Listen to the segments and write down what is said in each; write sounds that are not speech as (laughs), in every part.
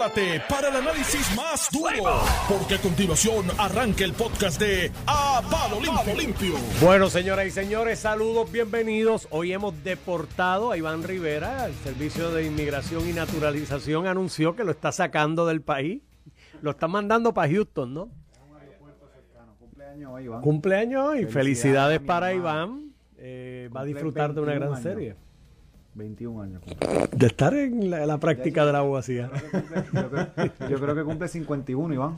Prepárate para el análisis más duro, porque a continuación arranca el podcast de A Palo Limpio. Limpio. Bueno, señoras y señores, saludos, bienvenidos. Hoy hemos deportado a Iván Rivera. El Servicio de Inmigración y Naturalización anunció que lo está sacando del país. Lo está mandando para Houston, ¿no? Cumpleaños hoy, Iván. Cumpleaños hoy. Felicidades, para. Iván. Eh, va a disfrutar de una 21 gran años. serie. 21 años. De estar en la, la práctica de la abogacía. Yo creo, yo creo que cumple 51, Iván.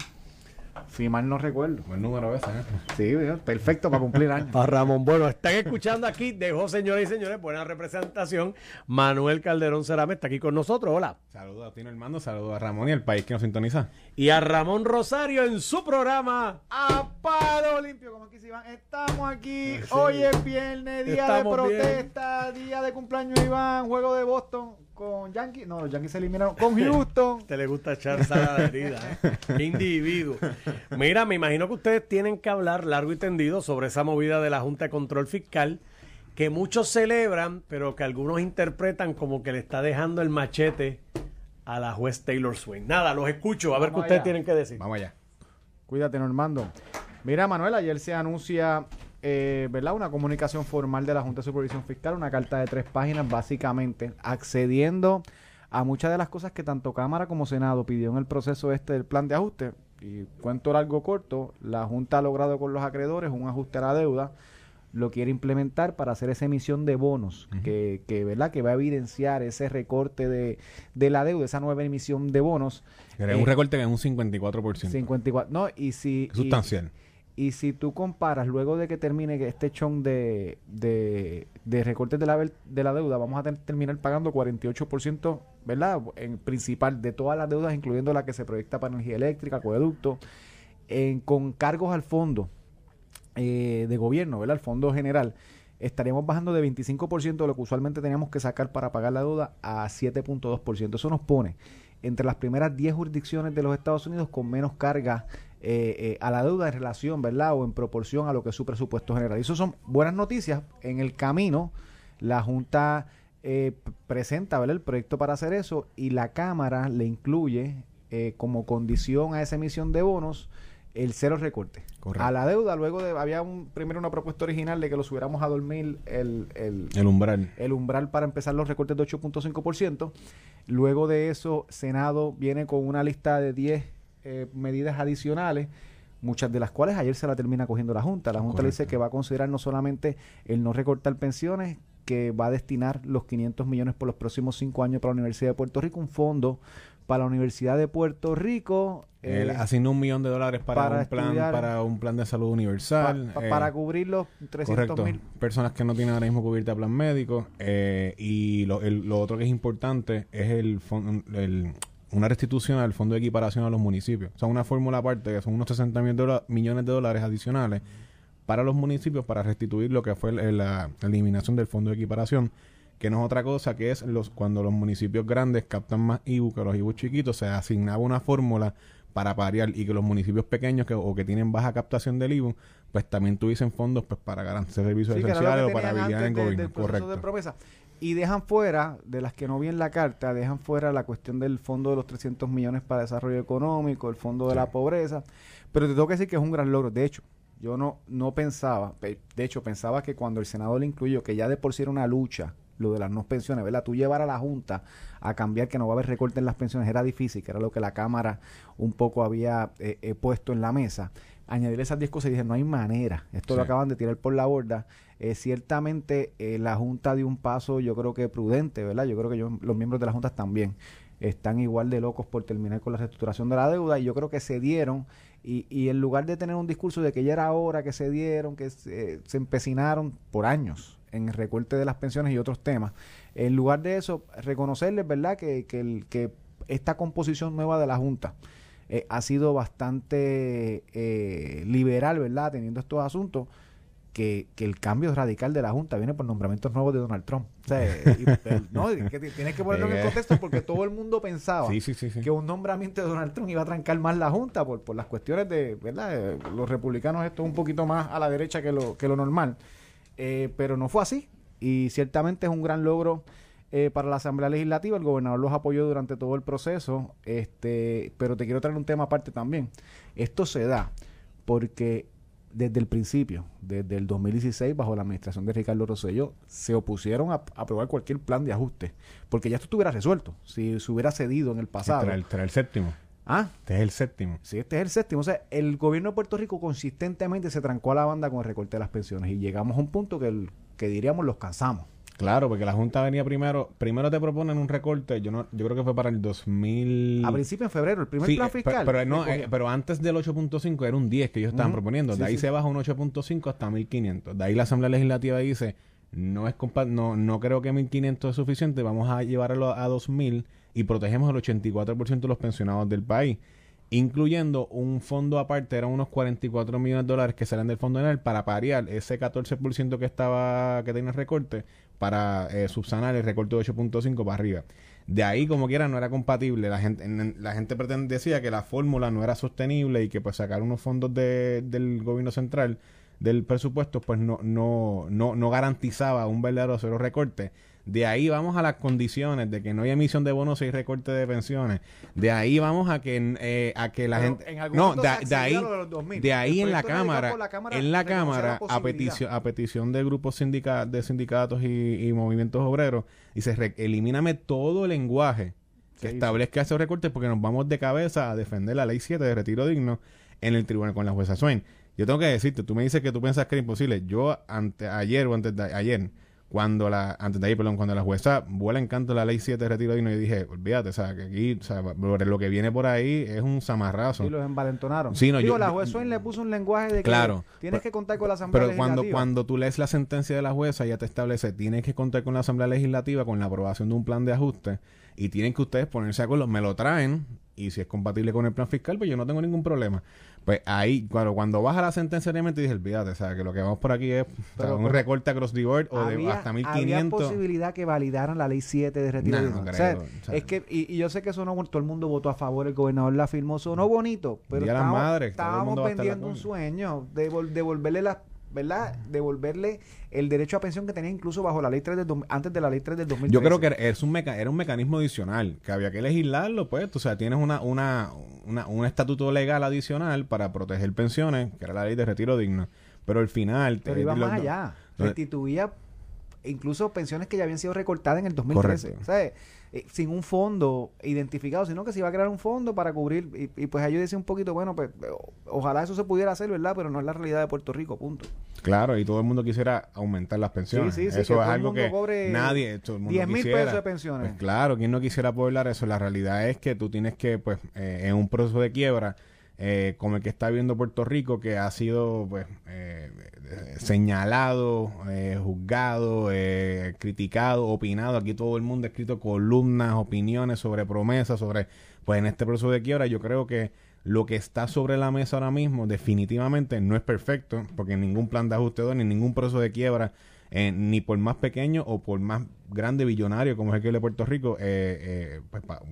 Si mal no recuerdo. Buen número ese, ¿eh? Sí, perfecto para cumplir años. (laughs) Para Ramón. Bueno, están escuchando aquí, dejó señores y señores, buena representación. Manuel Calderón Cerame está aquí con nosotros. Hola. Saludos a Tino Armando, saludos a Ramón y al país que nos sintoniza. Y a Ramón Rosario en su programa. A palo limpio, como aquí se Iván. Estamos aquí. Hoy es viernes, día Estamos de protesta, día de cumpleaños de Iván, juego de Boston con Yankees. No, los Yankees se eliminaron con (laughs) Houston. Te le gusta echar sal a la herida. ¿eh? Qué (laughs) individuo. Mira, me imagino que ustedes tienen que hablar largo y tendido sobre esa movida de la Junta de Control Fiscal que muchos celebran, pero que algunos interpretan como que le está dejando el machete a la juez Taylor Swain. Nada, los escucho, a ver qué ustedes tienen que decir. Vamos allá. Cuídate, Normando. Mira, Manuel, ayer se anuncia, eh, ¿verdad? Una comunicación formal de la Junta de Supervisión Fiscal, una carta de tres páginas, básicamente accediendo a muchas de las cosas que tanto Cámara como Senado pidió en el proceso este del plan de ajuste. Y cuento largo corto, la Junta ha logrado con los acreedores un ajuste a la deuda, lo quiere implementar para hacer esa emisión de bonos, que, que, ¿verdad? que va a evidenciar ese recorte de, de la deuda, esa nueva emisión de bonos. Es Eh, un recorte que es un 54%. 54. No, y si. Es sustancial. Y, y si tú comparas, luego de que termine este chon de, de, de recortes de la, de la deuda, vamos a ter- terminar pagando 48%, ¿verdad? En principal de todas las deudas, incluyendo la que se proyecta para energía eléctrica, acueducto, con cargos al fondo eh, de gobierno, ¿verdad? El fondo general. Estaríamos bajando de 25% de lo que usualmente teníamos que sacar para pagar la deuda a 7.2%. Eso nos pone entre las primeras 10 jurisdicciones de los Estados Unidos con menos carga eh, eh, a la deuda en relación, ¿verdad? O en proporción a lo que es su presupuesto general. Y eso son buenas noticias. En el camino, la Junta eh, presenta, ¿verdad? El proyecto para hacer eso y la Cámara le incluye eh, como condición a esa emisión de bonos el cero recorte. Correcto. A la deuda, luego de, había un, primero una propuesta original de que lo subiéramos a dormir el, el, El umbral. el umbral para empezar los recortes de 8.5%. Luego de eso, Senado viene con una lista de 10 eh, medidas adicionales, muchas de las cuales ayer se la termina cogiendo la Junta. La Junta le dice que va a considerar no solamente el no recortar pensiones, que va a destinar los 500 millones por los próximos cinco años para la Universidad de Puerto Rico, un fondo para la Universidad de Puerto Rico. Eh, asigna un millón de dólares para, para un plan estudiar- para un plan de salud universal. pa- eh, para cubrir los 300 correcto. mil. Personas que no tienen ahora mismo cubierta plan médico. eh, y lo, el- lo otro que es importante es el, el- una restitución al fondo de equiparación a los municipios. O sea, una fórmula aparte que son unos 60 mil millones de dólares adicionales para los municipios para restituir lo que fue el- la eliminación del fondo de equiparación que no es otra cosa que es los cuando los municipios grandes captan más IBU que los IBU chiquitos, se asignaba una fórmula para pariar y que los municipios pequeños que, o que tienen baja captación del IBU, pues también tuviesen fondos pues para garantizar servicios Sí, esenciales o para tenían habilidad en antes de- gobierno. del proceso Correcto. de promesa. Y dejan fuera, de las que no vi en la carta, dejan fuera la cuestión del fondo de los 300 millones para desarrollo económico, el fondo de la pobreza. Pero te tengo que decir que es un gran logro. De hecho, yo no, no pensaba, pe- de hecho, pensaba que cuando el Senado lo incluyó, que ya de por sí era una lucha, lo de las no pensiones, ¿verdad? Tú llevar a la Junta a cambiar que no va a haber recorte en las pensiones era difícil, que era lo que la Cámara un poco había eh, eh, puesto en la mesa. Añadir esas 10 cosas y dije, no hay manera. Esto lo acaban de tirar por la borda. Eh, ciertamente eh, la Junta dio un paso, yo creo que prudente, ¿verdad? Yo creo que yo- los miembros de la Junta también están igual de locos por terminar con la reestructuración de la deuda y yo creo que se dieron y, y en lugar de tener un discurso de que ya era hora que se dieron, que se, se empecinaron por años en el recorte de las pensiones y otros temas, en lugar de eso, reconocerles, ¿verdad?, que, que, el- que esta composición nueva de la Junta eh, ha sido bastante eh, liberal, ¿verdad?, teniendo estos asuntos. Que, que el cambio radical de la Junta viene por nombramientos nuevos de Donald Trump. O sea, eh, y- el- (laughs) no, que tienes que ponerlo en el Eh, contexto porque todo el mundo pensaba Sí, sí, sí. sí. que un nombramiento de Donald Trump iba a trancar más la Junta por, por las cuestiones de, ¿verdad? Eh, los republicanos esto es un poquito más a la derecha que lo, que lo normal. Eh, pero no fue así. Y ciertamente es un gran logro eh, para la Asamblea Legislativa. El gobernador los apoyó durante todo el proceso, este, pero te quiero traer un tema aparte también. Esto se da porque desde el principio, desde el 2016, bajo la administración de Ricardo Rosselló, se opusieron a, aprobar cualquier plan de ajuste, porque ya esto estuviera resuelto, si se hubiera cedido en el pasado. Este era el, el séptimo. Ah, Este es el séptimo. Sí, este es el séptimo. O sea, el gobierno de Puerto Rico consistentemente se trancó a la banda con el recorte de las pensiones y llegamos a un punto que, el- que diríamos los cansamos. Claro, porque la Junta venía primero, primero te proponen un recorte, yo no, yo creo que fue para el 2000... A principio en febrero, el primer Sí, plan eh, fiscal. Pero, no, eh, pero antes del 8.5 era un 10 que ellos estaban proponiendo. Sí, de ahí sí. se baja un 8.5 hasta 1500. De ahí la Asamblea Legislativa dice, no es compa- no, no creo que 1500 es suficiente, vamos a llevarlo a 2000 y protegemos el 84% de los pensionados del país. Incluyendo un fondo aparte, eran unos 44 millones de dólares que salen del fondo ENEL para pariar ese 14% que estaba que tenía el recorte para eh, subsanar el recorte de 8.5 para arriba. De ahí, como quiera, no era compatible. La gente, en- la gente decía que la fórmula no era sostenible y que pues sacar unos fondos de- del gobierno central del presupuesto pues no, no, no, no garantizaba un verdadero cero recorte. De ahí vamos a las condiciones de que no hay emisión de bonos y recorte de pensiones. De ahí vamos a que eh, a que la Pero gente en algún no de, ahí de los 2000. de ahí en la cámara, por la Cámara en la cámara a petición a petición de grupos sindica- de sindicatos y, y movimientos obreros dice re- elimíname todo el lenguaje que Sí, establezca esos recortes porque nos vamos de cabeza a defender la ley 7 de retiro digno en el tribunal con la jueza Swain. Yo tengo que decirte, tú me dices que tú piensas que era imposible. Yo ante ayer o antes de ayer cuando la antes de ayer, perdón, cuando la jueza vuela en canto la ley 7 de retiro digno, yo dije, olvídate, o sea, que aquí, o sea, lo que viene por ahí es un zamarrazo. Sí, los envalentonaron. Sí, no, Digo, yo- la yo- juez Swain le puso un lenguaje de que Claro. tienes Pero- que contar con la Asamblea Pero cuando, Legislativa. cuando tú lees la sentencia de la jueza, ya te establece, tienes que contar con la Asamblea Legislativa con la aprobación de un plan de ajuste y tienen que ustedes ponerse de acuerdo, me lo traen y si es compatible con el plan fiscal, pues yo no tengo ningún problema. Pues ahí, claro, cuando baja la sentencia, realmente dije, olvídate, o sea, que lo que vamos por aquí es o sea, Pero- un recorte across the board o de había, hasta había 1500. posibilidad que validaran la ley 7 de retiro No, digno. no O sea, creo, o sea. es que y, y yo sé que sonó todo el mundo votó a favor el gobernador la firmó sonó bonito pero de las estábamos, el estábamos de vendiendo un sueño de vol- devolverle la verdad devolverle el derecho a pensión que tenía incluso bajo la ley 3 del antes de la ley 3 del 2013 Yo creo que era- es un meca- era un mecanismo adicional, que había que legislarlo, pues, o sea, tienes una, una, una- un estatuto legal adicional para proteger pensiones, que era la ley de retiro digno. Pero al final... pero eh, iba más allá los- incluso pensiones que ya habían sido recortadas en el 2013 Correcto. o sea, eh, sin un fondo identificado, sino que se iba a crear un fondo para cubrir, y, y pues ahí yo decía un poquito, bueno, pues o- ojalá eso se pudiera hacer, ¿verdad? Pero no es la realidad de Puerto Rico, punto. Claro, y todo el mundo quisiera aumentar las pensiones. Sí, sí, sí, eso que es algo que cobre nadie, todo el mundo 10 mil pesos de pensiones. Pues claro, ¿quién no quisiera poder dar eso? La realidad es que tú tienes que, pues, eh, en un proceso de quiebra, eh, como el que está viviendo Puerto Rico, que ha sido, pues, eh, señalado, eh, juzgado, eh, criticado, opinado. Aquí todo el mundo ha escrito columnas, opiniones sobre promesas, sobre, pues, en este proceso de quiebra, yo creo que lo que está sobre la mesa ahora mismo definitivamente no es perfecto, porque ningún plan de ajuste ni ningún proceso de quiebra, eh, ni por más pequeño o por más grande billonario como es el que de Puerto Rico, eh, eh, pues, pa-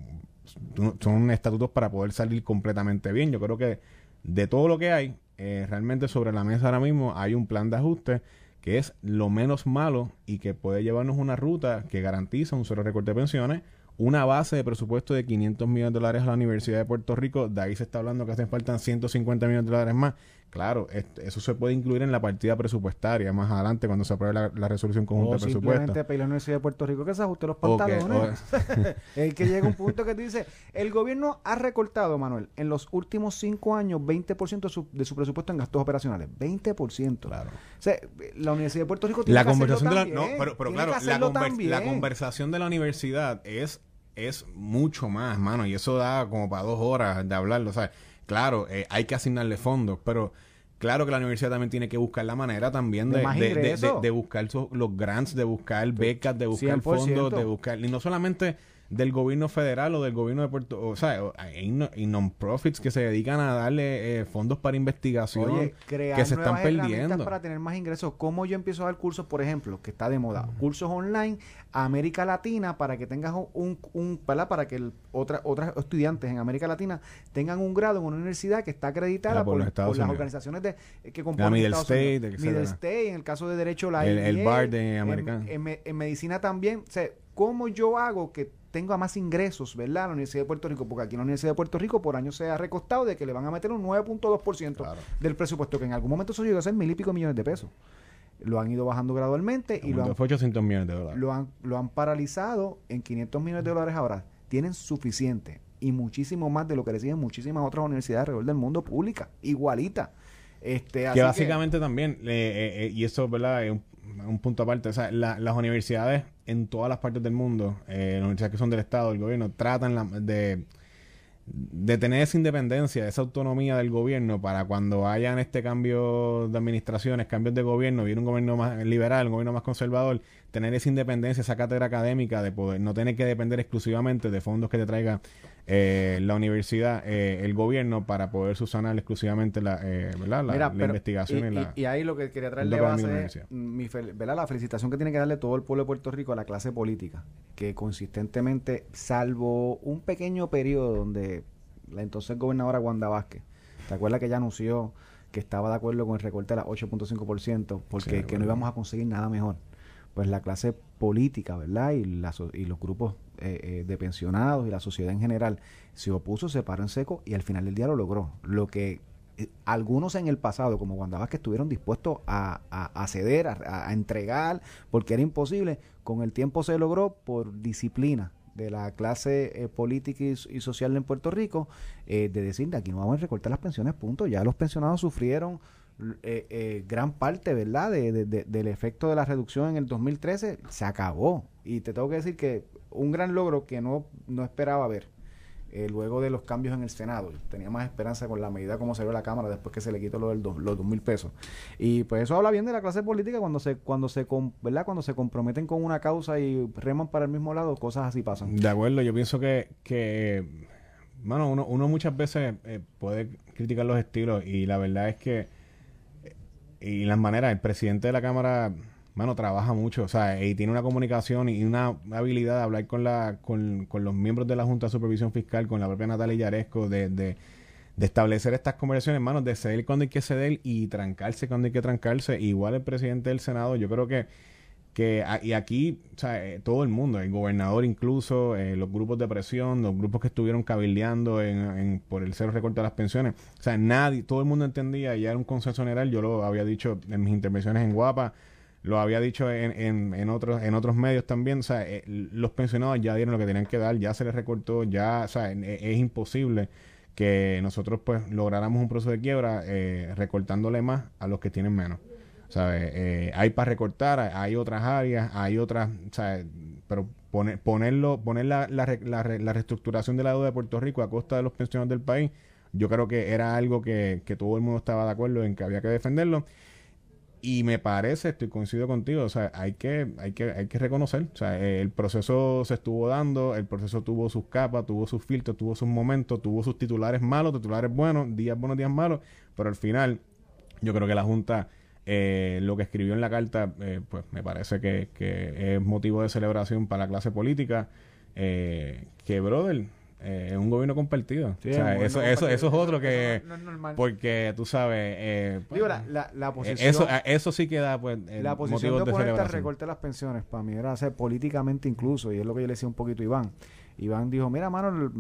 son estatutos para poder salir completamente bien. Yo creo que de todo lo que hay, eh, realmente sobre la mesa ahora mismo hay un plan de ajuste que es lo menos malo y que puede llevarnos una ruta que garantiza un solo recorte de pensiones, una base de presupuesto de 500 millones de dólares a la Universidad de Puerto Rico, de ahí se está hablando que hacen falta 150 millones de dólares más. Claro, eso se puede incluir en la partida presupuestaria más adelante cuando se apruebe la, la resolución conjunta O de presupuesto. simplemente a la Universidad de Puerto Rico que se ajuste los pantalones. (laughs) el que llega un punto que tú dices, el gobierno ha recortado, Manuel, en los últimos cinco años 20% de su, de su presupuesto en gastos operacionales. 20%. Claro. O sea, la Universidad de Puerto Rico tiene la que conversación de hacerlo la no pero, pero claro la, conver- también. la conversación de la universidad es es mucho más mano y eso da como para dos horas de hablarlo sea claro eh, hay que asignarle fondos pero claro que la universidad también tiene que buscar la manera también De de, de, buscar so- los grants de buscar becas de buscar 100%. fondos de buscar y no solamente del gobierno federal o del gobierno de Puerto o sea hay no- y non-profits que se dedican a darle eh, fondos para investigación Oye, crear que se están nuevas perdiendo para tener más ingresos. ¿Cómo yo empiezo a dar cursos, por ejemplo, que está de moda? Cursos online a América Latina para que tengas un, un, ¿verdad? Para que el, otra, otras estudiantes en América Latina tengan un grado en una universidad que está acreditada Ah, por por, los Estados por las organizaciones de, eh, que componen Middle Estados State, Unidos. Middle State, en el caso de Derecho la El- el IBA, bar de en- americano. En, en medicina también. O sea, ¿cómo yo hago que tenga más ingresos, ¿verdad? La Universidad de Puerto Rico, porque aquí en la Universidad de Puerto Rico por año se ha recostado de que le van a meter un 9.2% del presupuesto, que en algún momento eso llegó a ser mil y pico millones de pesos. Lo han ido bajando gradualmente y lo han, fue 800 millones de dólares. lo han, lo han paralizado en 500 millones de dólares ahora. Tienen suficiente y muchísimo más de lo que reciben muchísimas otras universidades alrededor del mundo pública, igualita. Este, así que básicamente también, eh, eh, eh, y eso ¿verdad? es un, un punto aparte, o sea, la- las universidades en todas las partes del mundo, eh, las universidades que son del Estado, del gobierno, tratan la- de, tener esa independencia, esa autonomía del gobierno para cuando hayan este cambio de administraciones, cambios de gobierno, viene un gobierno más liberal, un gobierno más conservador, tener esa independencia, esa cátedra académica de poder no tener que depender exclusivamente de fondos que te traiga eh, la universidad, eh, el gobierno, para poder subsanar exclusivamente la, eh, ¿verdad? la, Mira, la pero- investigación y, y, la... y- ahí lo que quería traer el de doctorado base es mi fel- ¿verdad? la felicitación que tiene que darle todo el pueblo de Puerto Rico a la clase política, que consistentemente, salvo un pequeño periodo donde la entonces gobernadora Wanda Vázquez, ¿te acuerdas que ella anunció que estaba de acuerdo con el recorte de las 8.5% porque Sí, que no bueno. íbamos a conseguir nada mejor? Pues la clase política, ¿verdad? Y, la y los grupos eh, eh, de pensionados y la sociedad en general se opuso, se paró en seco y al final del día lo logró. Lo que eh, algunos en el pasado, como Wanda Vázquez, estuvieron dispuestos a, a- ceder, a, entregar, porque era imposible, con el tiempo se logró por disciplina de la clase eh, política y, social en Puerto Rico, eh, de decir, de aquí no vamos a recortar las pensiones, punto. Ya los pensionados sufrieron eh, eh, gran parte, ¿verdad?, de- de- del efecto de la reducción en el 2013, se acabó. Y te tengo que decir que un gran logro que no, no esperaba ver eh, luego de los cambios en el Senado. Tenía más esperanza con la medida como ve la Cámara después que se le quitó lo del dos- los dos mil pesos. Y pues eso habla bien de la clase política cuando se cuando se ¿verdad? cuando se comprometen con una causa y reman para el mismo lado, cosas así pasan. De acuerdo, yo pienso que, que bueno, uno, uno muchas veces eh, puede criticar los estilos y la verdad es que eh, y las maneras, el presidente de la Cámara, mano, trabaja mucho, o sea, y tiene una comunicación y una habilidad de hablar con la con, con los miembros de la Junta de Supervisión Fiscal, con la propia Natalia Yaresco, de, de, de establecer estas conversaciones, hermanos, de ceder cuando hay que ceder y trancarse cuando hay que trancarse. Igual el presidente del Senado, yo creo que que y aquí o sea, eh, todo el mundo, el gobernador incluso, eh, los grupos de presión, los grupos que estuvieron cabildeando en, en- por el cero recorte de las pensiones, o sea, nadie, todo el mundo entendía ya era un consenso general, yo lo había dicho en mis intervenciones en Guapa, lo había dicho en, en, en otros en otros medios también, o sea, eh, los pensionados ya dieron lo que tenían que dar, ya se les recortó, ya, o sea, e- es, imposible que nosotros pues lográramos un proceso de quiebra eh, recortándole más a los que tienen menos. ¿sabes? Eh, hay para recortar, hay, otras áreas, hay otras, ¿sabes? Pero poner, ponerlo, poner la, la reestructuración de la deuda de Puerto Rico a costa de los pensionados del país, yo creo que era algo que, que todo el mundo estaba de acuerdo en que había que defenderlo. Y me parece, estoy coincido contigo, o sea, hay que, hay que, hay que reconocer, o sea, el proceso se estuvo dando, el proceso tuvo sus capas, tuvo sus filtros, tuvo sus momentos, tuvo sus titulares malos, titulares buenos, días buenos, días malos, pero al final yo creo que la Junta, eh, lo que escribió en la carta, eh, pues me parece que, que es motivo de celebración para la clase política, eh, que, brother, eh, es un gobierno compartido. Sí, o sea, un gobierno eso, eso, eso es otro que... No- no es normal. Porque tú sabes... Eh, Digo, la, la, la eh, posición, eso, sí queda, pues, eh, la posición de de oponente al celebración. recorte de las pensiones para mí era hacer políticamente incluso, y es lo que yo le decía un poquito a Iván. Iván dijo, mira, mano,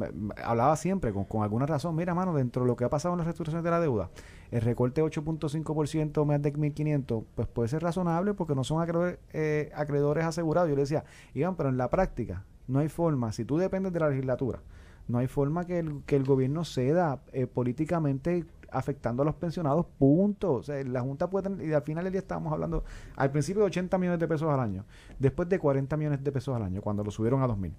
hablaba siempre con, con alguna razón, mira, mano, dentro de lo que ha pasado en las reestructuraciones de la deuda, el recorte 8.5% más de 1.500, pues puede ser razonable porque no son acreedores, eh, acreedores asegurados. Yo le decía, Iván, pero en la práctica no hay forma, si tú dependes de la legislatura, no hay forma que el, que el gobierno ceda eh, políticamente afectando a los pensionados, punto. O sea, la Junta puede tener, y al final del día estábamos hablando al principio de 80 millones de pesos al año, después de 40 millones de pesos al año, cuando lo subieron a 2.000.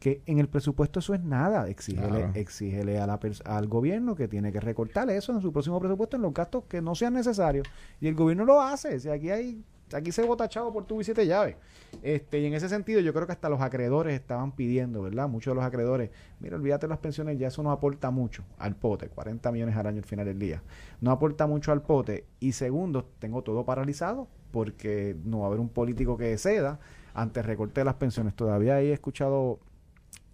Que en el presupuesto eso es nada. Exígele, Claro. exígele a la pers- al gobierno que tiene que recortarle eso en su próximo presupuesto en los gastos que no sean necesarios. Y el gobierno lo hace. O sea, aquí hay aquí se vota chavo por tu y siete llaves. Este, y en ese sentido, yo creo que hasta los acreedores estaban pidiendo, ¿verdad? Muchos de los acreedores, mira, olvídate las pensiones, ya eso no aporta mucho al pote, 40 millones al año al final del día. No aporta mucho al pote. Y segundo, tengo todo paralizado porque no va a haber un político que ceda ante el recorte de las pensiones. Todavía he escuchado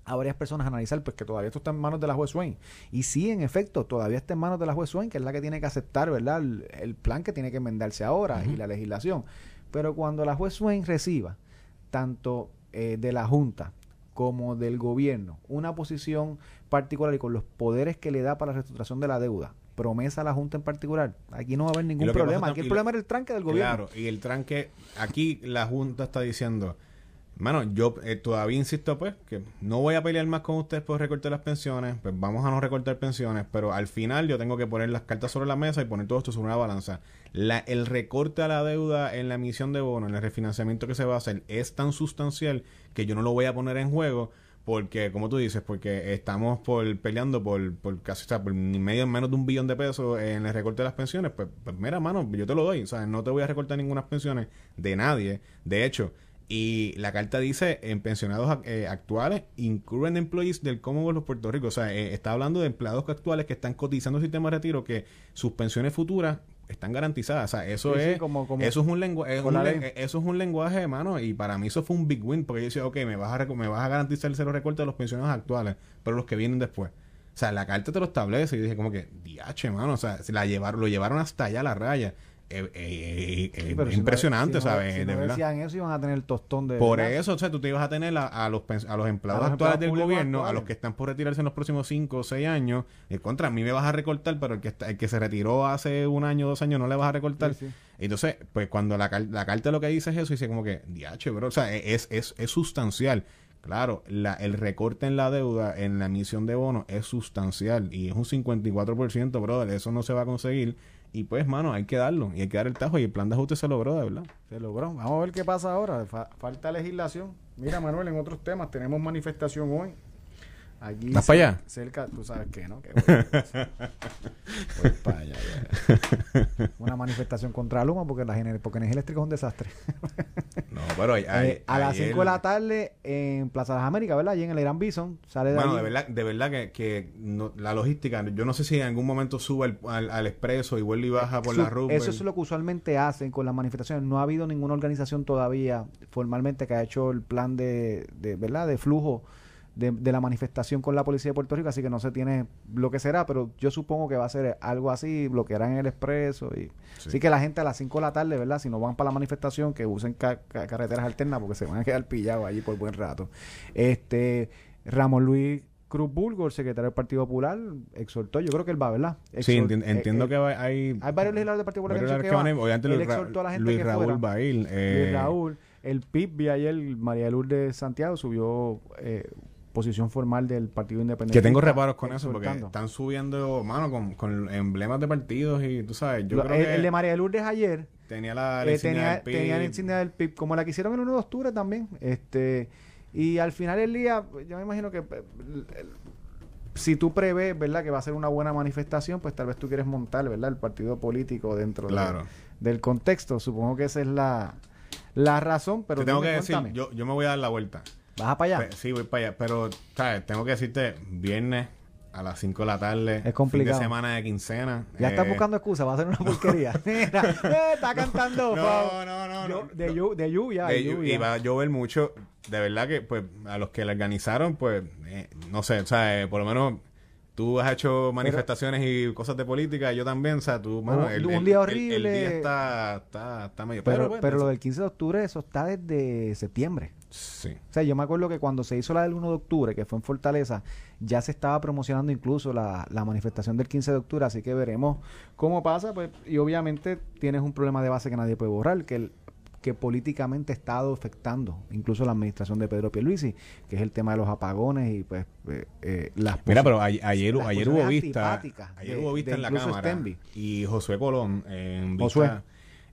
a varias personas analizar pues que todavía esto está en manos de la juez Swain. Y sí, en efecto, todavía está en manos de la juez Swain, que es la que tiene que aceptar, ¿verdad? El, el plan que tiene que enmendarse ahora y la legislación. Pero cuando la juez Swain reciba tanto eh, de la Junta como del gobierno una posición particular y con los poderes que le da para la reestructuración de la deuda, promesa a la Junta en particular, aquí no va a haber ningún problema. pasa Aquí el problema era el tranque del gobierno. Claro, y el tranque, aquí la Junta está diciendo, mano, yo eh, todavía insisto, pues, que no voy a pelear más con ustedes por recortar las pensiones, pues vamos a no recortar pensiones, pero al final yo tengo que poner las cartas sobre la mesa y poner todo esto sobre una balanza. La, el recorte a la deuda en la emisión de bonos, en el refinanciamiento que se va a hacer, es tan sustancial que yo no lo voy a poner en juego. Porque, como tú dices, porque estamos por peleando por, por casi, o sea, por medio menos de un billón de pesos en el recorte de las pensiones, pues, pues mira, mano, yo te lo doy. O sea, no te voy a recortar ninguna pensiones de nadie. De hecho, y la carta dice en pensionados eh, actuales, incluyen employees del Commonwealth de Puerto Rico. O sea, eh, está hablando de empleados actuales que están cotizando el sistema de retiro, que sus pensiones futuras están garantizadas. O sea, eso Sí, sí, es como- como- eso es un lenguaje eso es un lenguaje, hermano, y para mí eso fue un big win, porque yo decía, ok, me vas a, me vas a garantizar el cero recorte de los pensionados actuales, pero los que vienen después. O sea, la carta te lo establece y dije como que, diache, mano, o sea, se la llevaron, lo llevaron hasta allá a la raya. Eh, eh, eh, Sí, pero si no- impresionante, si no- ¿sabes? Si de no verdad. decían eso, iban a tener el tostón de. Por ¿verdad? eso, o sea, tú te ibas a tener a, a los, a los empleados A los actuales empleados del gobierno, a los que están por retirarse en los próximos 5 o 6 años. Y contra, a mí me vas a recortar, pero el que, está, el que se retiró hace un año, dos años, no le vas a recortar. Sí, sí. Entonces, pues cuando la, la carta lo que dice es eso, dice como que, diache, bro, o sea, es, es, es sustancial. Claro, la, el recorte en la deuda, en la emisión de bonos, es sustancial y es un 54%, brother, eso no se va a conseguir. Y pues, mano, hay que darlo y hay que dar el tajo y el plan de ajuste se logró, de verdad. Se logró. Vamos a ver qué pasa ahora. Fa- falta legislación. Mira, Manuel, en otros temas tenemos manifestación hoy. Aquí ¿Vas cer- para allá? Cerca, tú sabes qué, ¿no? Que voy, voy para allá. ya. (laughs) Una manifestación contra Luma porque la porque energía eléctrica es un desastre. (laughs) No, pero hay- hay- Eh, a las ayer- 5 de la tarde en Plaza de las Américas, ¿verdad? Allí en el Irán Bison. Sale de Bueno, allí. de verdad, de verdad que, que no- la logística, yo no sé si en algún momento sube al, al, al expreso y vuelve y baja por Su- la ruta. Eso es lo que usualmente hacen con las manifestaciones. No ha habido ninguna organización todavía formalmente que ha hecho el plan de, de ¿verdad? de flujo de, de la manifestación con la policía de Puerto Rico, así que no se tiene lo que será, pero yo supongo que va a ser algo así, bloquearán el expreso y Sí. así que la gente a las 5 de la tarde, ¿verdad? Si no van para la manifestación, que usen ca- ca- carreteras alternas porque se van a quedar pillados allí por buen rato. Este Ramón Luis Cruz Bulgo, el secretario del Partido Popular, exhortó, yo creo que él va, ¿verdad? Sí, enti- eh, entiendo eh, que va- hay... hay varios legisladores del Partido Popular que, que van. Obviamente Él Luis, exhortó a la gente Luis que Raúl fuera. va a ir. Luis eh, Raúl. El PIB, vi ayer, María Lourdes Santiago subió eh, posición formal del Partido Independiente. Que tengo reparos con eso porque están subiendo, mano, con, con emblemas de partidos y tú sabes, yo Lo- creo el, que el de María Lourdes ayer tenía la, la eh, insignia tenía, del PIB. tenía la insignia del PIB, como la que hicieron el 1 de octubre también. este Y al final del día, yo me imagino que eh, el- el- si tú prevés, ¿verdad?, que va a ser una buena manifestación, pues tal vez tú quieres montar, ¿verdad?, el partido político dentro de- del contexto. Supongo que esa es la, la razón, pero Te tengo que decir, cuéntame. yo, yo me voy a dar la vuelta. ¿Vas para allá? Pe- Sí, voy para allá. Pero, ¿sabes? Tengo que decirte, viernes a las 5 de la tarde. Es complicado. Fin de semana de quincena. Ya eh, estás buscando excusas, va a ser una porquería. (laughs) Mira, eh, está cantando. No, no, no, no. de, llu- de lluvia. de de llu- lluvia. y va a llover mucho. De verdad que, pues, a los que la organizaron, pues, eh, no sé, o sea, eh, por lo menos tú has hecho manifestaciones y cosas de política, yo también, o sea, tú, mano, Un- el, un día el- horrible. El, día está, está, está medio... Pero, bueno, pero lo del 15 de octubre, eso está desde septiembre. Sí. O sea, yo me acuerdo que cuando se hizo la del 1 de octubre, que fue en Fortaleza, ya se estaba promocionando incluso la, la manifestación del 15 de octubre, así que veremos cómo pasa. pues Y obviamente tienes un problema de base que nadie puede borrar, que el que políticamente ha estado afectando incluso la administración de Pedro Pierluisi, que es el tema de los apagones y pues eh, eh, las Mira, pero a- ayer, las ayer hubo vista, ayer de- hubo vista de en la Cámara Stenby. y Josué Colón en vista, Josué.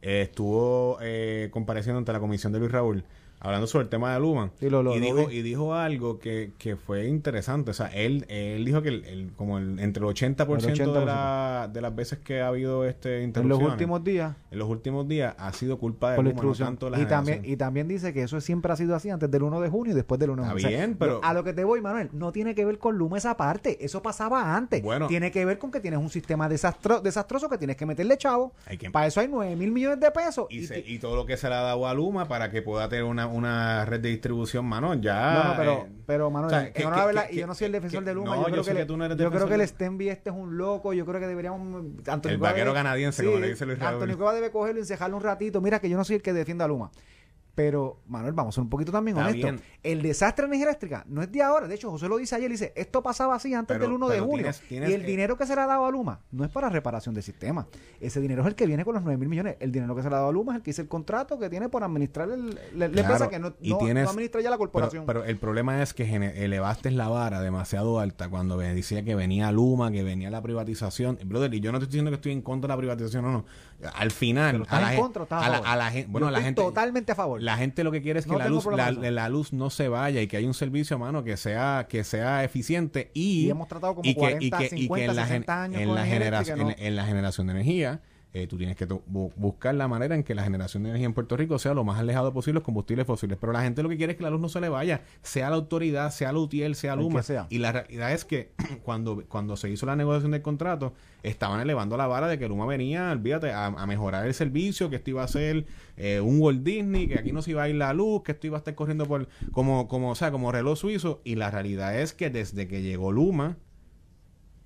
eh, estuvo eh, compareciendo ante la comisión de Luis Raúl hablando sobre el tema de Luma Sí, lo- lo- y, dijo, vi. y dijo algo que, que fue interesante. O sea, él, él dijo que el, el- como el, entre el 80%, El De, la- de las veces que ha habido este En los interrupciones últimos días en los últimos días ha sido culpa de por la Luma, no tanto la y también y también dice que eso siempre ha sido así antes del 1 de junio y después del 1 de Está junio. bien, pero- a lo que te voy, Manuel, no tiene que ver con Luma esa parte. Eso pasaba antes. Bueno. tiene que ver con que tienes un sistema desastro, desastroso que tienes que meterle chavo. Que- Para eso hay 9 mil millones de pesos. y, Y se- y todo lo que se le ha dado a Luma para que pueda tener una, una red de distribución, mano, ya... no, no, pero, eh, pero Manuel, o sea, en que- a la verdad, que- yo no soy el defensor de Luma. no, yo creo yo sé que, tú no eres yo creo que el Stenby este es un loco. Yo creo que deberíamos. Anthony El Cueva vaquero debe- canadiense, como le dice Luis. Anthony Cueva debe cogerlo y encejarlo un ratito. Mira que yo no soy el que defienda a Luma. Pero, Manuel, vamos a ser un poquito también Está honestos. bien. El desastre de energía eléctrica no es de ahora. De hecho, José lo dice ayer, dice, esto pasaba así antes Pero- del 1 de pero junio. tienes- tienes y el que- dinero que se le ha dado a Luma no es para reparación del sistema. Ese dinero es el que viene con los 9 mil millones. El dinero que se le ha dado a Luma es el que hizo el contrato que tiene por administrar el, la, la Claro, empresa que no, y no- tienes- no administra ya la corporación. Pero, pero el problema es que gene- elevaste la vara demasiado alta cuando me decía que venía Luma, que venía la privatización. Brother, y yo no estoy diciendo que estoy en contra de la privatización, no, no. Al final, a la en gen- contra o estás a a la, favor? a la gen- bueno, Yo la gente totalmente a favor. La gente lo que quiere es que No la luz la, luz no se vaya y que haya un servicio, mano, que sea que sea eficiente y Y hemos tratado como y que, 40, y que, y que 50, en la, gen- 60 años en con la energía generación en la generación de energía eh, tú tienes que bu- buscar la manera en que la generación de energía en Puerto Rico sea lo más alejado posible de los combustibles fósiles. Pero la gente lo que quiere es que la luz no se le vaya, sea la autoridad, sea la UTIEL, sea Luma. sea. Y la realidad es que (clears throat) cuando, cuando se hizo la negociación del contrato, estaban elevando la vara de que Luma venía, olvídate, a, a mejorar el servicio, que esto iba a ser eh, un Walt Disney, que aquí no se iba a ir la luz, que esto iba a estar corriendo por como, como, o sea, como reloj suizo. Y la realidad es que desde que llegó Luma,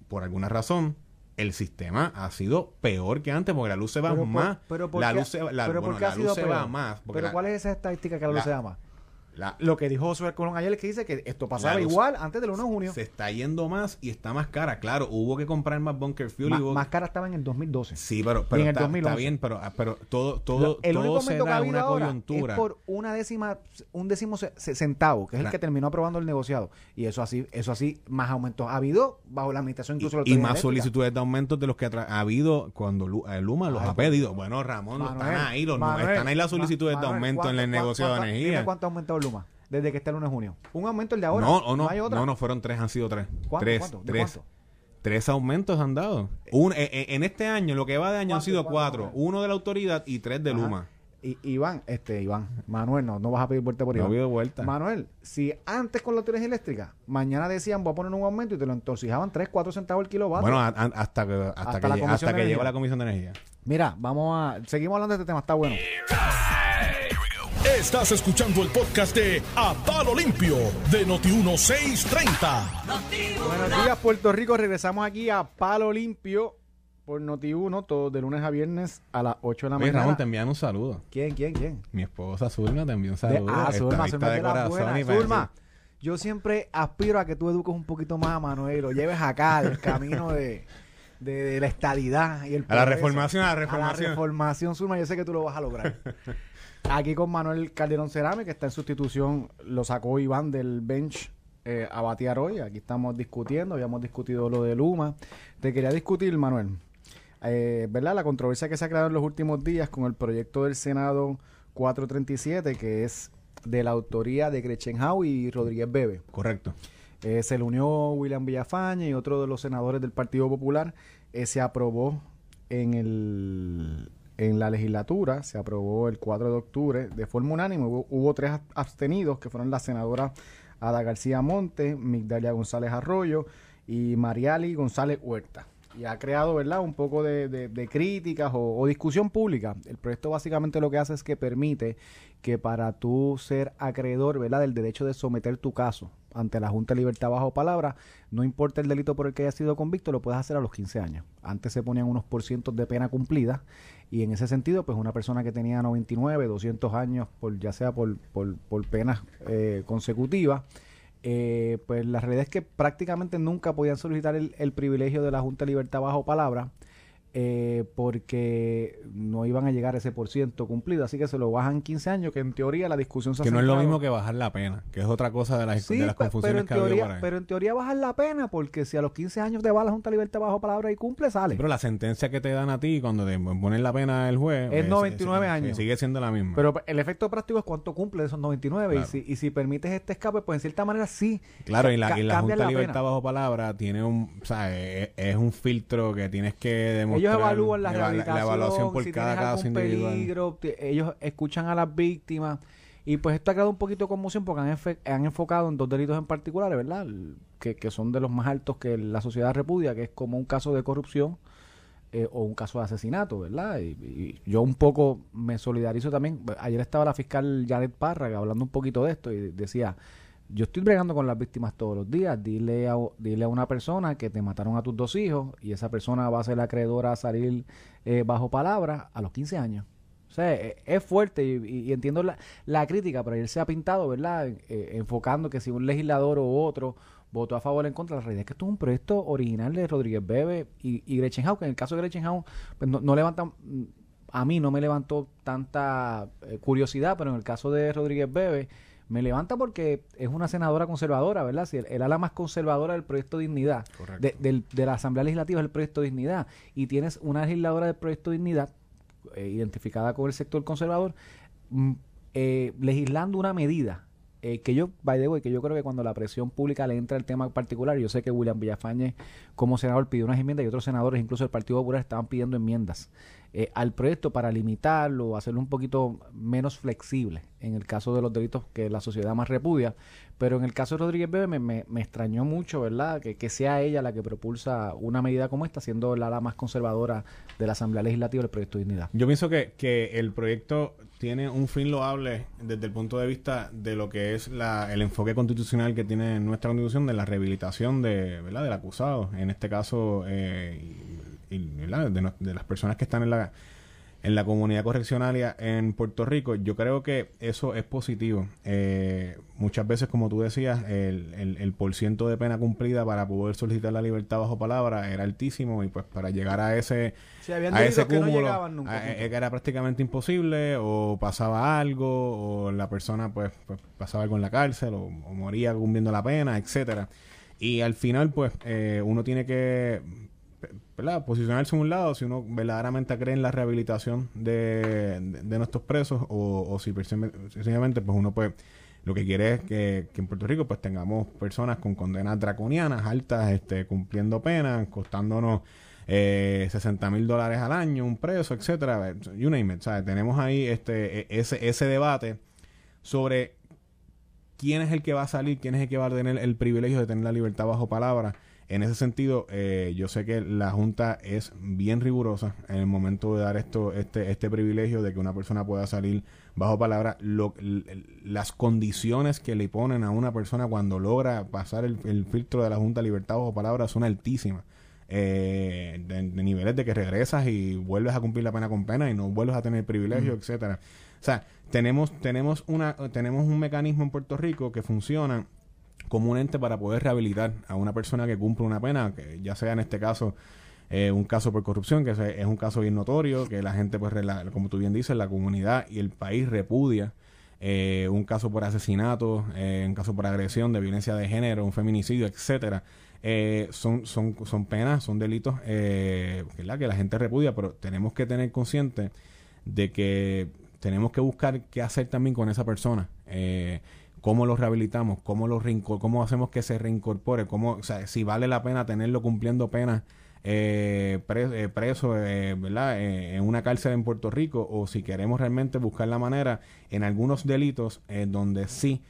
por alguna razón, el sistema ha sido peor que antes porque la luz se va Pero por- más. pero ¿por la qué- luz se, va- la, pero bueno, ¿por qué ha la sido luz se va más. Pero la- ¿cuál es esa estadística que la luz la- se llama? La- Lo que dijo Josué Colón ayer es que dice que esto pasaba igual antes del 1 de junio. se está yendo más y está más cara. Claro, hubo que comprar más bunker fuel. y Ma- más cara estaba en el 2012. Sí, pero, pero está, 2011. está bien, pero, ah, pero todo, todo, el todo único se que una coyuntura. es por una décima, un décimo ce- ce- centavo, que es el que terminó aprobando el negociado. Y eso así, eso así, más aumentos ha habido bajo la administración incluso y, y más solicitudes de aumentos de los que ha, habido cuando eh, Luma los Ay, ha pedido. Bueno, Ramón, Manuel, están ahí, los, Manuel, están ahí las solicitudes de aumento en el ¿cuánto- negocio de energía. Cuánto ha aumentado Luma desde que está el 1 de junio. Un aumento el de ahora. no, o no, hay otra. no, no, fueron tres, han sido tres. ¿Cuánto, tres, tres. cuánto? Tres aumentos han dado. Un, eh, eh, en este año, lo que va de año han ¿Cuánto, sido cuatro. Uno de la autoridad y tres de Ajá. Luma. Y, Iván, este, Iván, Manuel, no, no vas a pedir vuelta por No Iván. ha habido vuelta. Manuel, si antes con la autoridad eléctrica, mañana decían voy a poner un aumento y te lo entorcijaban 3, 4 centavos el kilovatio. Bueno, a- a- hasta que, hasta Hasta que, la lle- Comisión hasta de que llegó la Comisión de Energía. Mira, vamos a. Seguimos hablando de este tema, está bueno. Estás escuchando el podcast de A Palo Limpio de Noti1630. Buenos días, Puerto Rico. Regresamos aquí a Palo Limpio por Noti1, todos de lunes a viernes a las 8 de la Oye, mañana. Ramón, te envían un saludo. ¿Quién, quién, quién? Mi esposa Zulma te envió un De- saludo. ah, Zulma, Zulma de y para Zulma, decir- yo siempre aspiro a que tú eduques un poquito más a Manuel y lo lleves acá, del (laughs) camino de, de, de la estadidad y el A la progreso. reformación, a la A la reformación. reformación, Zulma, yo sé que tú lo vas a lograr. (laughs) Aquí con Manuel Calderón Cerame, que está en sustitución, lo sacó Iván del bench eh, a batear hoy. Aquí estamos discutiendo, habíamos discutido lo de Luma. Te quería discutir, Manuel, eh, ¿verdad? La controversia que se ha creado en los últimos días con el proyecto del Senado 437, que es de la autoría de Gretchen Howe y Rodríguez Bebe. Correcto. Eh, se le unió William Villafañe y otro de los senadores del Partido Popular. Eh, se aprobó en el en la legislatura, se aprobó el 4 de octubre de forma unánime. Hubo, hubo tres ab- abstenidos, que fueron la senadora Ada García Monte, Migdalia González Arroyo y Mariali González Huerta. Y ha creado, ¿verdad?, un poco de, críticas o, discusión pública. El proyecto básicamente lo que hace es que permite que para tú ser acreedor, ¿verdad?, del derecho de someter tu caso ante la Junta de Libertad bajo palabra, no importa el delito por el que haya sido convicto, lo puedes hacer a los 15 años. Antes se ponían unos por cientos de pena cumplida y en ese sentido, pues una persona que tenía 99, 200 años, por ya sea por, por, por penas eh, consecutivas, eh, pues la realidad es que prácticamente nunca podían solicitar el, el privilegio de la Junta de Libertad bajo palabra eh, porque no iban a llegar a ese por ciento cumplido. Así que se lo bajan 15 años, que en teoría la discusión se Que no es lo mismo que bajar la pena, que es otra cosa de las, Sí, de las pe- confusiones pero en que teoría, pero en teoría bajar la pena porque si a los 15 años te va la Junta Libertad bajo palabra y cumple, sale. Pero la sentencia que te dan a ti cuando te ponen la pena el juez Es eh, 99 sí, años. Sigue siendo la misma. Pero el efecto práctico es cuánto cumple de esos 99 Claro. y, si, y si permites este escape, pues en cierta manera sí. Claro, y la, y la Junta la Libertad pena. bajo palabra tiene un, o sea, es, es un filtro que tienes que demostrar. Ellos evalúan la rehabilitación, la evaluación por si cada caso individual. peligro, ellos escuchan a las víctimas y pues esto ha creado un poquito de conmoción porque han, han enfocado en dos delitos en particular, ¿verdad? Que, que son de los más altos que la sociedad repudia, que es como un caso de corrupción eh, o un caso de asesinato, ¿verdad? Y, y yo un poco me solidarizo también. Ayer estaba la fiscal Janet Párraga hablando un poquito de esto y decía, yo estoy bregando con las víctimas todos los días. Dile a, dile a una persona que te mataron a tus dos hijos y esa persona va a ser la acreedora a salir eh, bajo palabra a los 15 años. O sea, e- es fuerte y, entiendo la, crítica, pero él se ha pintado, ¿verdad? Eh, enfocando que si un legislador o otro votó a favor o en contra, la realidad es que esto es un proyecto original de Rodríguez Bebe y, y Gretchen Howe, que en el caso de Gretchen Howe, pues no, no a mí no me levantó tanta eh, curiosidad, pero en el caso de Rodríguez Bebe, me levanta porque es una senadora conservadora, ¿verdad? Si el, el ala más conservadora del proyecto Dignidad, de, del- de la Asamblea Legislativa es el proyecto Dignidad, y tienes una legisladora del proyecto Dignidad, eh, identificada con el sector conservador, mm, eh, legislando una medida eh, que yo, by the way, que yo creo que cuando la presión pública le entra el tema particular, yo sé que William Villafañe como senador pidió unas enmiendas y otros senadores, incluso el Partido Popular, estaban pidiendo enmiendas eh, al proyecto para limitarlo, hacerlo un poquito menos flexible en el caso de los delitos que la sociedad más repudia. Pero en el caso de Rodríguez Bebe me, me- me extrañó mucho, ¿verdad? Que, que sea ella la que propulsa una medida como esta, siendo la ala más conservadora de la Asamblea Legislativa del Proyecto de Dignidad. Yo pienso que, que el proyecto tiene un fin loable desde el punto de vista de lo que es la, el enfoque constitucional que tiene nuestra constitución de la rehabilitación de, ¿verdad? del acusado. En este caso, eh, y- ¿verdad? De las personas que están en la, en la comunidad correccionaria en Puerto Rico. Yo creo que eso es positivo. Eh, muchas veces, como tú decías, el, el, el porciento de pena cumplida para poder solicitar la libertad bajo palabra era altísimo y pues para llegar a ese Sí, a ese no cúmulo llegaban nunca, a- punto. eh, era prácticamente imposible o pasaba algo o la persona pues, pues, pasaba algo en la cárcel o, o moría cumpliendo la pena etcétera y al final pues eh, uno tiene que ¿verdad? posicionarse en un lado si uno verdaderamente cree en la rehabilitación de, de- nuestros presos o, o si precisamente pues uno pues lo que quiere es que, que en Puerto Rico pues tengamos personas con condenas draconianas altas este cumpliendo penas costándonos eh, 60 mil dólares al año un preso etcétera you name it ¿sabes? tenemos ahí este e- ese ese debate sobre quién es el que va a salir, quién es el que va a tener el privilegio de tener la libertad bajo palabra. En ese sentido, eh, yo sé que la Junta es bien rigurosa en el momento de dar esto, este, este privilegio de que una persona pueda salir bajo palabra. Lo- las condiciones que le ponen a una persona cuando logra pasar el, el filtro de la Junta de Libertad bajo palabra son altísimas. Eh, de, de niveles de que regresas y vuelves a cumplir la pena con pena y no vuelves a tener privilegio, etcétera. O sea, tenemos, tenemos, una, tenemos un mecanismo en Puerto Rico que funciona como un ente para poder rehabilitar a una persona que cumple una pena, que ya sea en este caso eh, un caso por corrupción, que es un caso bien notorio, que la gente, pues, como tú bien dices, la comunidad y el país repudia. eh, un caso por asesinato, eh, un caso por agresión, de violencia de género, un feminicidio, etcétera. Son, son, son penas, son delitos que la gente repudia, pero tenemos que tener consciente de que tenemos que buscar qué hacer también con esa persona. Cómo lo rehabilitamos, cómo lo reinco- cómo hacemos que se reincorpore, cómo, o sea, si vale la pena tenerlo cumpliendo pena eh, eh, preso, eh, ¿verdad? Eh, en una cárcel en Puerto Rico, o si queremos realmente buscar la manera en algunos delitos eh, donde sí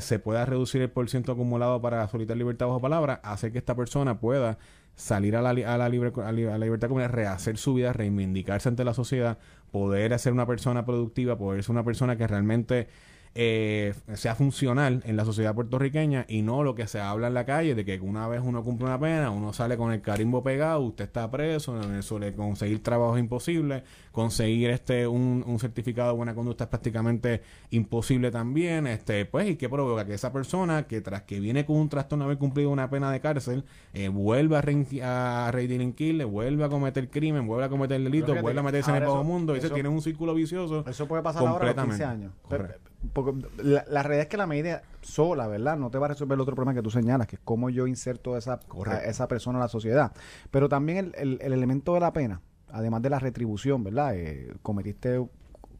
se pueda reducir el porciento acumulado para solicitar libertad bajo palabra, hacer que esta persona pueda salir a la, a la, libre, a la libertad comunitaria, rehacer su vida, reivindicarse ante la sociedad, poder ser una persona productiva, poder ser una persona que realmente eh, sea funcional en la sociedad puertorriqueña y no lo que se habla en la calle de que una vez uno cumple una pena, uno sale con el carimbo pegado, usted está preso, en le conseguir trabajo imposible, conseguir este un, un certificado de buena conducta es prácticamente imposible también, este pues y que provoca que esa persona que tras que viene con un trastorno haber cumplido una pena de cárcel, eh, vuelve a, rein- a reivindicarle, vuelve a cometer crimen, vuelve a cometer delito, vuelve a meterse en el bajo mundo y se tiene un círculo vicioso. Eso puede pasar ahora a los 15 Completamente. años. Correcto. Porque la, la realidad es que la medida sola, ¿verdad? No te va a resolver el otro problema que tú señalas, que es cómo yo inserto a esa, a esa persona a la sociedad. Pero también el, el- el elemento de la pena, además de la retribución, ¿verdad? Eh, cometiste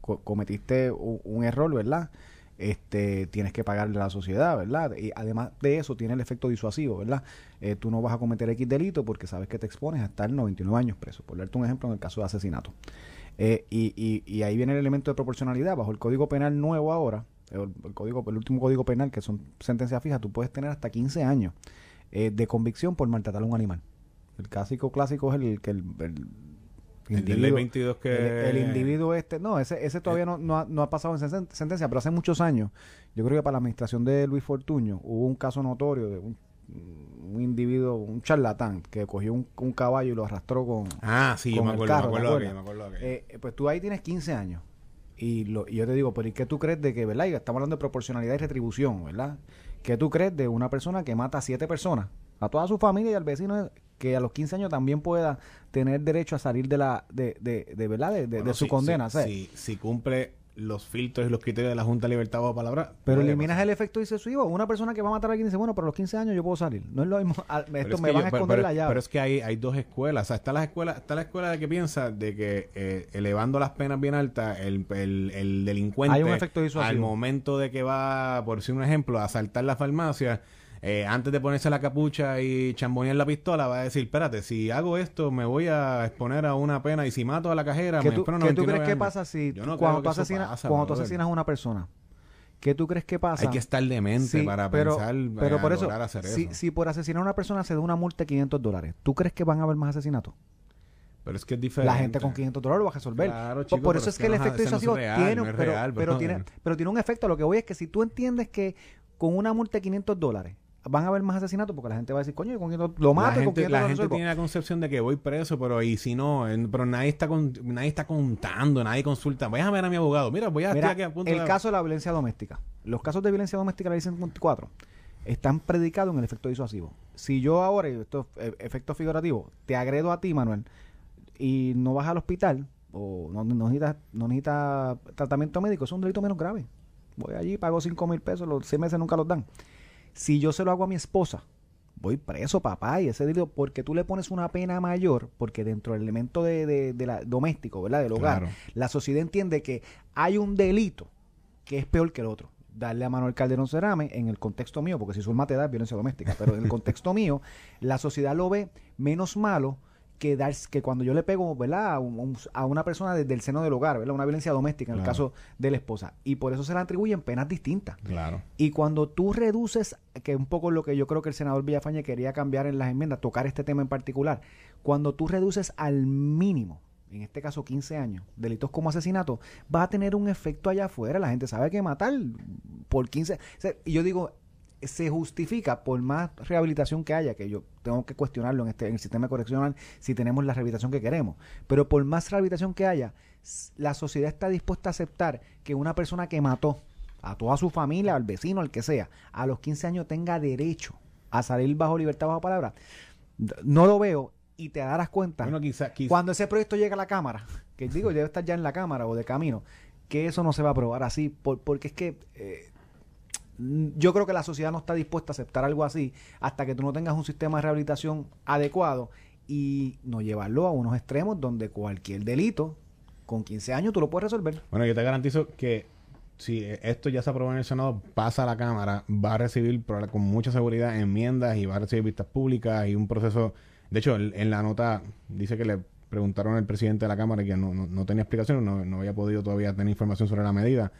co- cometiste un, error, ¿verdad? Este, tienes que pagarle a la sociedad, ¿verdad? Y además de eso tiene el efecto disuasivo, ¿verdad? Eh, tú no vas a cometer X delito porque sabes que te expones a estar 99 años preso, por darte un ejemplo en el caso de asesinato. Eh, y, y, y ahí viene el elemento de proporcionalidad. Bajo el Código Penal nuevo ahora, el, código, el último Código Penal, que son sentencias fijas, tú puedes tener hasta 15 años eh, de convicción por maltratar a un animal. El clásico clásico es el que el El de ley 22 que... el, el individuo este, no, ese, ese todavía no, no, ha, no ha pasado en sen- sentencia, pero hace muchos años, yo creo que para la administración de Luis Fortuño hubo un caso notorio de un, un individuo, un charlatán, que cogió un, un caballo y lo arrastró con, Ah, sí, yo me acuerdo, carro, me ¿te acuerdo me acuerdo eh, pues tú ahí tienes 15 años. Y, lo, y yo te digo, pero ¿y qué tú crees de que, verdad? Y estamos hablando de proporcionalidad y retribución, ¿verdad? ¿Qué tú crees de una persona que mata a siete personas? A toda su familia y al vecino que a los 15 años también pueda tener derecho a salir de la de, de, de verdad de, de- su si- condena si, si- si cumple los filtros y los criterios de la Junta de Libertad bajo palabra. pero eliminas el efecto disuasivo una persona que va a matar a alguien dice bueno pero a los 15 años yo puedo salir no es lo mismo (laughs) Pero esto es me van yo- a esconder pero- la llave Pero es que hay, hay dos escuelas. O sea, está la escuela, está la escuela de que piensa de que eh, elevando las penas bien altas, el, el, el delincuente Hay un efecto disuasivo. al momento de que va, por decir un ejemplo, a asaltar la farmacia, eh, antes de ponerse la capucha y chambonear la pistola, va a decir, espérate, si hago esto me voy a exponer a una pena y si mato a la cajera, ¿Qué me tú, espero qué tú 99 crees que años". pasa si no cuando, tú asesinas, pasa, cuando tú asesinas a una persona ¿qué tú crees que pasa? Hay que estar demente Sí, para pero, pensar pero eh, por eso, hacer si, eso. si por asesinar a una persona se da una multa de 500 dólares, ¿tú crees que van a haber más asesinatos? Pero es que es diferente. La gente con 500 dólares lo va a resolver. Claro, Por- chico, por pero eso es que el no efecto no disuasivo real, tiene, no pero, real, pero tiene, pero tiene un efecto. Lo que voy es que si tú entiendes que con una multa de 500 dólares van a haber más asesinatos porque la gente va a decir, coño, yo con 500 lo mato la con gente, 500 la lo gente tiene la concepción de que voy preso, pero y si no, En- pero nadie está con- nadie está contando, nadie consulta. Voy a ver a mi abogado. Mira, voy a Mira, aquí a punto el de- caso de la violencia doméstica. Los casos de violencia doméstica la ley 54 están predicados en el efecto disuasivo. Si yo ahora, esto es eh, efecto figurativo, te agredo a ti, Manuel, y no vas al hospital, o no, no necesitas, no necesitas tratamiento médico, es un delito menos grave. Voy allí, pago 5 mil pesos, los seis meses nunca los dan. Si yo se lo hago a mi esposa, voy preso, papá, y ese delito, porque tú le pones una pena mayor, porque dentro del elemento de, de- de la, doméstico, ¿verdad? Del hogar, Claro. la sociedad entiende que hay un delito que es peor que el otro. Darle a Manuel Calderón Cerame, en el contexto mío, porque si su te da violencia doméstica, pero en el contexto (laughs) mío, la sociedad lo ve menos malo que dar, que cuando yo le pego, ¿verdad? A, un- a una persona desde el seno del hogar, ¿verdad? Una violencia doméstica en el caso de la esposa. Y por eso se le atribuyen penas distintas. Claro. Y cuando tú reduces, que es un poco lo que yo creo que el senador Villafañe quería cambiar en las enmiendas, tocar este tema en particular, cuando tú reduces al mínimo, en este caso 15 años, delitos como asesinato, va a tener un efecto allá afuera. La gente sabe que matar por 15... o sea, y yo digo, se justifica por más rehabilitación que haya, que yo tengo que cuestionarlo en, este, en el sistema correccional si tenemos la rehabilitación que queremos, pero por más rehabilitación que haya, la sociedad está dispuesta a aceptar que una persona que mató a toda su familia, al vecino, al que sea, a los 15 años tenga derecho a salir bajo libertad, bajo palabra. No lo veo y te darás cuenta Bueno, quizá, quizá- cuando ese proyecto llega a la Cámara, que digo, debe estar ya en la Cámara o de camino, que eso no se va a aprobar así, por- porque es que eh, yo creo que la sociedad no está dispuesta a aceptar algo así hasta que tú no tengas un sistema de rehabilitación adecuado y no llevarlo a unos extremos donde cualquier delito con 15 años tú lo puedes resolver. Bueno, yo te garantizo que si esto ya se aprobó en el Senado, pasa a la Cámara, va a recibir con mucha seguridad enmiendas y va a recibir vistas públicas y un proceso. De hecho, en, la nota dice que le preguntaron al presidente de la Cámara que no, no, no tenía explicación, no, no había podido todavía tener información sobre la medida.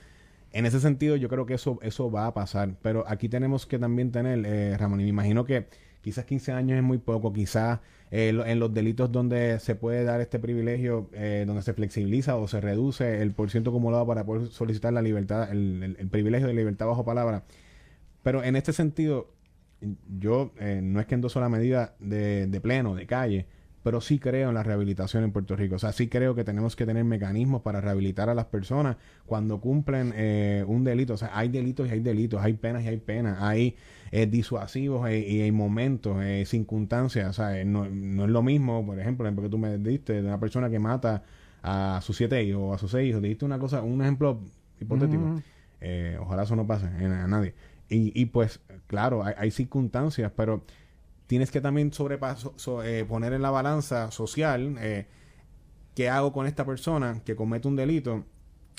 En ese sentido, yo creo que eso, eso va a pasar. Pero aquí tenemos que también tener, eh, Ramón, y me imagino que quizás 15 años es muy poco, quizás eh, en los delitos donde se puede dar este privilegio, eh, donde se flexibiliza o se reduce el porciento acumulado para poder solicitar la libertad, el privilegio de libertad bajo palabra. Pero en este sentido, yo eh, no es que endoso la medida de, de pleno, de calle, pero sí creo en la rehabilitación en Puerto Rico. O sea, sí creo que tenemos que tener mecanismos para rehabilitar a las personas cuando cumplen eh, un delito. O sea, hay delitos y hay delitos, hay penas y hay penas, hay eh, disuasivos eh, y hay momentos, eh, circunstancias. O sea, no, no es lo mismo, por ejemplo, el ejemplo que tú me diste de una persona que mata a sus siete hijos o a sus seis hijos. Diste una cosa, un ejemplo hipotético. Ojalá eso no pase en- a nadie. Y, y pues, claro, hay, hay circunstancias, pero tienes que también sobrepaso, so- eh, poner en la balanza social eh, qué hago con esta persona que comete un delito,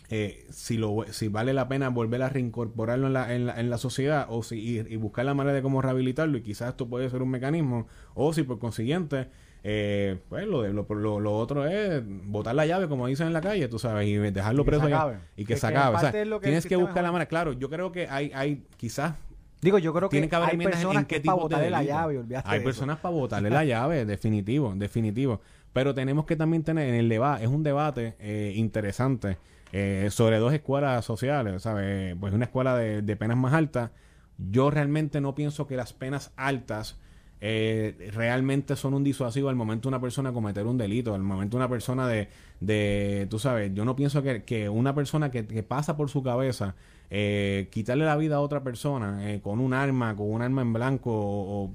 eh, si, lo, si vale la pena volver a reincorporarlo en la, en la, en la sociedad o si, y, y buscar la manera de cómo rehabilitarlo y quizás esto puede ser un mecanismo o si por consiguiente eh, pues lo, de- lo, lo, lo otro es botar la llave como dicen en la calle tú sabes y dejarlo Y que preso se allá, acabe. y que, Que- se acabe. O sea, que tienes que buscar la manera. Claro yo creo que hay hay quizás Digo, yo creo que tiene que haber hay en- personas que para tipo de la llave, Hay de eso. personas para botarle la llave, (laughs) definitivo, definitivo. Pero tenemos que también tener en el debate, es un debate eh, interesante eh, sobre dos escuelas sociales, ¿sabes? Pues una escuela de, de penas más altas. Yo realmente no pienso que las penas altas eh, realmente son un disuasivo al momento de una persona cometer un delito, al momento de una persona de, de tú sabes, yo no pienso que, que una persona que, que pasa por su cabeza eh, quitarle la vida a otra persona eh, con un arma, con un arma en blanco o,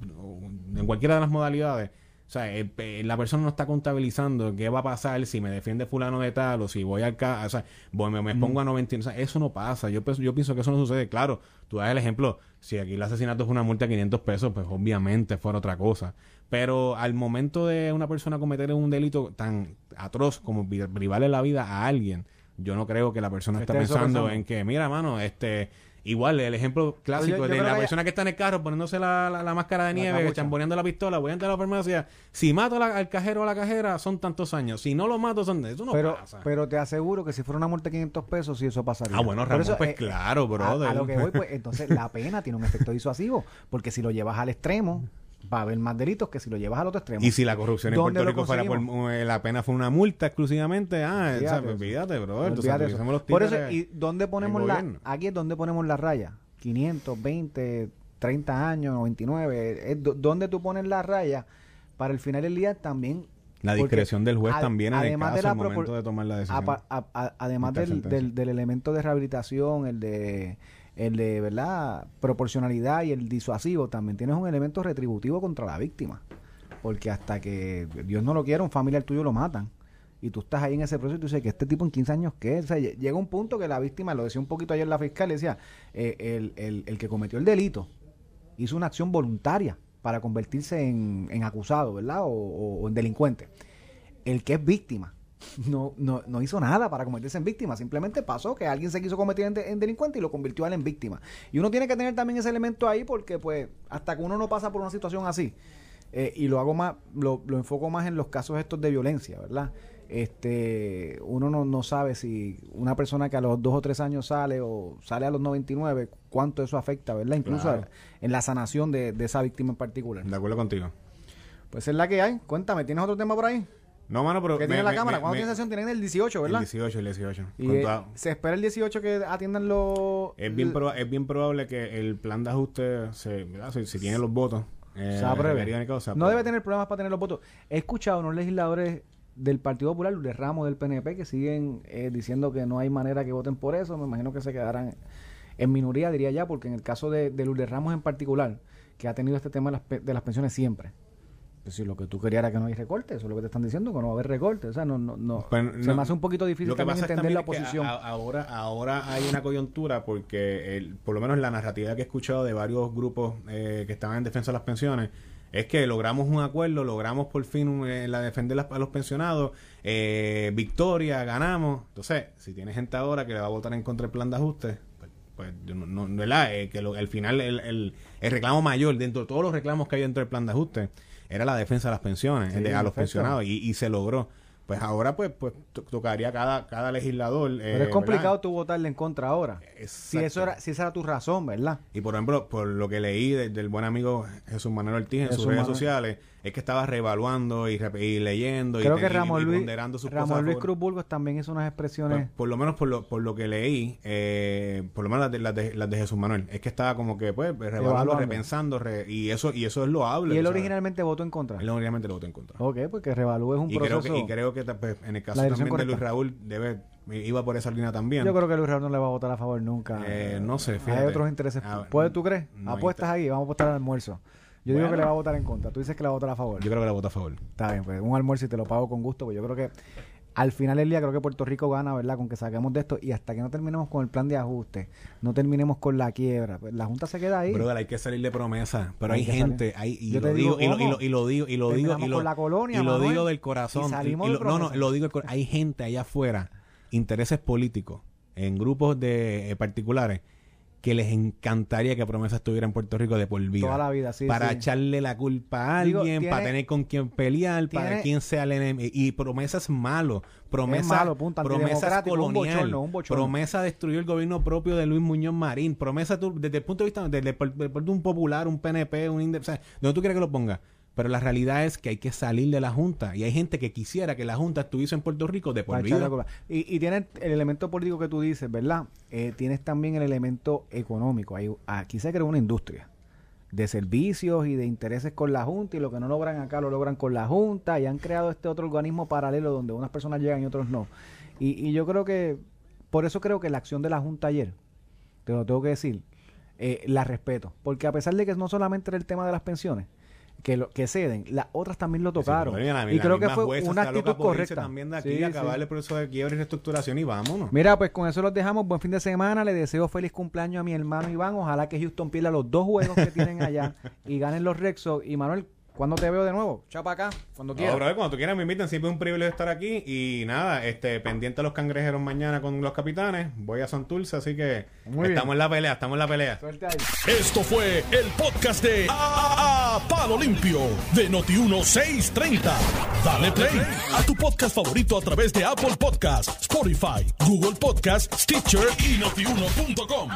en cualquiera de las modalidades, o sea, eh, la persona no está contabilizando qué va a pasar si me defiende fulano de tal o si voy al ca o sea, voy- me, me pongo a 90, o sea, eso no pasa. Yo, pienso- yo pienso que eso no sucede. Claro, tú das el ejemplo, si aquí el asesinato es una multa de 500 pesos, pues obviamente fuera otra cosa. Pero al momento de una persona cometer un delito tan atroz como privarle la vida a alguien, yo no creo que la persona está Esté pensando. en que, mira, mano, este... Igual, el ejemplo clásico yo de la que- persona que está en el carro poniéndose la, la- la máscara de nieve, chamboneando la pistola, voy a entrar a la farmacia. Si mato la- al cajero o a la cajera, son tantos años. Si no lo mato, son... Eso no pero, pasa. pero te aseguro que si fuera una multa de 500 pesos, sí eso pasaría. Ah, bueno, Ramón, eso, pues eh, claro, a- brother. A, lo que voy, pues entonces la pena tiene un efecto disuasivo. Porque si lo llevas al extremo, va a haber más delitos que si lo llevas al otro extremo. Y si la corrupción en ¿Dónde Puerto Rico fuera por eh, la pena fue una multa exclusivamente, ah, Olvídate o sea, olvídate, brother. Olvídate Entonces, eso. los Por eso, ¿y dónde ponemos la, aquí es donde ponemos la raya? 500, 20, 30 años, 99. Es ¿Dónde tú pones la raya? Para el final del día también. La porque discreción del juez también en el además de caso la al momento de tomar la decisión. apa- a- a- además del, del elemento de rehabilitación, el de el de verdad proporcionalidad y el disuasivo, también tienes un elemento retributivo contra la víctima. Porque hasta que Dios no lo quiera, un familiar tuyo lo matan. Y tú estás ahí en ese proceso y tú dices que este tipo en 15 años, ¿qué? llega un punto que la víctima, lo decía un poquito ayer la fiscal, decía, eh, el, el- el que cometió el delito hizo una acción voluntaria para convertirse en, en acusado, ¿verdad? O- o en delincuente. El que es víctima no, no, no hizo nada para convertirse en víctima, simplemente pasó que alguien se quiso convertir en, de- en delincuente y lo convirtió a él en víctima. Y uno tiene que tener también ese elemento ahí porque pues hasta que uno no pasa por una situación así, eh, y lo hago más, lo, lo enfoco más en los casos estos de violencia, ¿verdad? Este, uno no, no sabe si una persona que a los dos o tres años sale o sale a los 99, cuánto eso afecta, ¿verdad? Incluso Claro. en la sanación de, de esa víctima en particular. De acuerdo contigo. Pues es la que hay. Cuéntame, ¿tienes otro tema por ahí? No, mano, pero... ¿Qué me- tiene la me- cámara? ¿Cuándo tiene sesión? Tienen el 18, ¿verdad? El 18, el 18. Y Con eh, se espera el 18 que atiendan los... es, bien proba- es bien probable que el plan de ajuste, se, si, si tiene los votos, eh, se No debe tener problemas para tener los votos. He escuchado a unos legisladores del Partido Popular, de Ramos del PNP, que siguen eh, diciendo que no hay manera que voten por eso. Me imagino que se quedarán en minoría, diría ya, porque en el caso de, de Lourdes Ramos en particular, que ha tenido este tema de las, pe- de las pensiones siempre. Pues si lo que tú querías era que no hay recortes, eso es lo que te están diciendo, que no va a haber recortes. O sea, no, no, no. Pues, se me hace un poquito difícil Lo que también entender la también oposición. a- ahora, ahora hay una coyuntura porque, el, por lo menos la narrativa que he escuchado de varios grupos eh, que estaban en defensa de las pensiones, es que logramos un acuerdo, logramos por fin un- eh, la defender las- a los pensionados, eh, victoria, ganamos. Entonces, si tiene gente ahora que le va a votar en contra del plan de ajuste, pues, pues no, no, ¿verdad? Eh, que lo- al final el, el, el reclamo mayor, dentro de todos los reclamos que hay dentro del plan de ajuste, era la defensa de las pensiones, Sí, de- a los pensionados, y, y se logró. Pues ahora pues pues to- tocaría cada cada legislador. eh, Pero es complicado ¿verdad? tú votarle en contra ahora. Si eso era, si esa era tu razón, ¿verdad? Y por ejemplo, por lo que leí de- del buen amigo Jesús Manuel Ortiz en Jesús sus redes Manuel. sociales, es que estaba reevaluando y, rep- y leyendo Creo y, que Ramón y Luis, ponderando sus Ramón cosas Luis. Cruz Burgos también hizo unas expresiones. Pues, por lo menos por lo, por lo que leí, eh, por lo menos las de, las, de, las de Jesús Manuel, es que estaba como que pues revaluando, Evaluando. repensando, re- y eso y eso es loable. y él ¿sabes? originalmente votó en contra. Él originalmente lo votó en contra. Ok, porque revalúes un y, creo proceso. que, y creo que pues, en el caso también de Luis. Raúl debe iba por esa línea también. Yo creo que Luis Raúl no le va a votar a favor nunca. Eh, no sé, fíjate. Hay otros intereses. Ah, ¿Puedes tú crees? no Apuestas ahí, vamos a apostar al almuerzo. Yo digo que le va a votar en contra. Tú dices que le va a votar a favor. Yo creo que la vota a favor. Está bien, pues un almuerzo y te lo pago con gusto, pues yo creo que al final del día creo que Puerto Rico gana, ¿verdad? Con que saquemos de esto y hasta que no terminemos con el plan de ajuste, no terminemos con la quiebra, pues la Junta se queda ahí. Brother, hay que salir de promesa. Pero Hay gente, hay, y, Yo lo digo, digo y, lo, y, lo, y lo digo, y lo digo, y lo, la colonia, y lo Manuel, digo del y corazón. salimos y de lo- no, no, lo digo Hay gente allá afuera, intereses políticos, en grupos de eh, particulares, que les encantaría que Promesa estuviera en Puerto Rico de por vida. Toda la vida, sí, Para sí. echarle la culpa a Digo, alguien, tiene- para tener con quién pelear, para quién sea el enemigo. Y Promesa es malo. Promesa, malo, punto, promesa es un bochorno, un bochorno. Promesa destruyó el gobierno propio de Luis Muñoz Marín. Promesa, tú, desde el punto de vista por un popular, un PNP, un inde- o sea, donde tú quieres que lo ponga. Pero la realidad es que hay que salir de la Junta. Y hay gente que quisiera que la Junta estuviese en Puerto Rico de por vida. Y, y tienes el elemento político que tú dices, ¿verdad? Eh, tienes también el elemento económico. Ahí, aquí se creó una industria de servicios y de intereses con la Junta y lo que no logran acá lo logran con la Junta y han creado este otro organismo paralelo donde unas personas llegan y otros no. Y, y yo creo que, por eso creo que la acción de la Junta ayer, te lo tengo que decir, eh, la respeto. Porque a pesar de que no solamente era el tema de las pensiones, que, lo, que ceden, las otras también lo tocaron. Sí, y creo que fue una actitud correcta. también de aquí, Sí, acabar sí. el proceso de quiebre y reestructuración y vámonos. Mira, pues con eso los dejamos. Buen fin de semana. Le deseo feliz cumpleaños a mi hermano Iván. Ojalá que Houston pierda los dos juegos que tienen allá (laughs) y ganen los Rexos. Y Manuel, ¿cuándo te veo de nuevo? Chapa acá, cuando No, quieras. brother, cuando tú quieras me invitan, siempre es un privilegio estar aquí. Y nada, este, pendiente a los cangrejeros mañana con los capitanes. Voy a Santurce, así que Muy bien. estamos en la pelea, estamos en la pelea. Suerte ahí. Esto fue el podcast de A, Palo Limpio de Noti1630. Dale play a tu podcast favorito a través de Apple Podcasts, Spotify, Google Podcasts, Stitcher y notiuno.com.